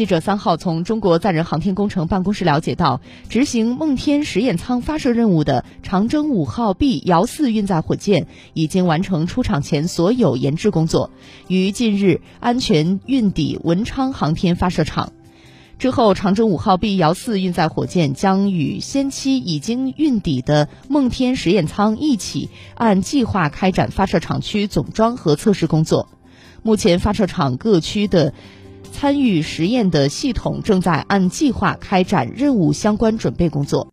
记者三号从中国载人航天工程办公室了解到，执行梦天实验舱发射任务的长征五号 B 遥四运载火箭已经完成出厂前所有研制工作，于近日安全运抵文昌航天发射场。之后，长征五号 B 遥四运载火箭将与先期已经运抵的梦天实验舱一起，按计划开展发射场区总装和测试工作。目前，发射场各区的。参与实验的系统正在按计划开展任务相关准备工作。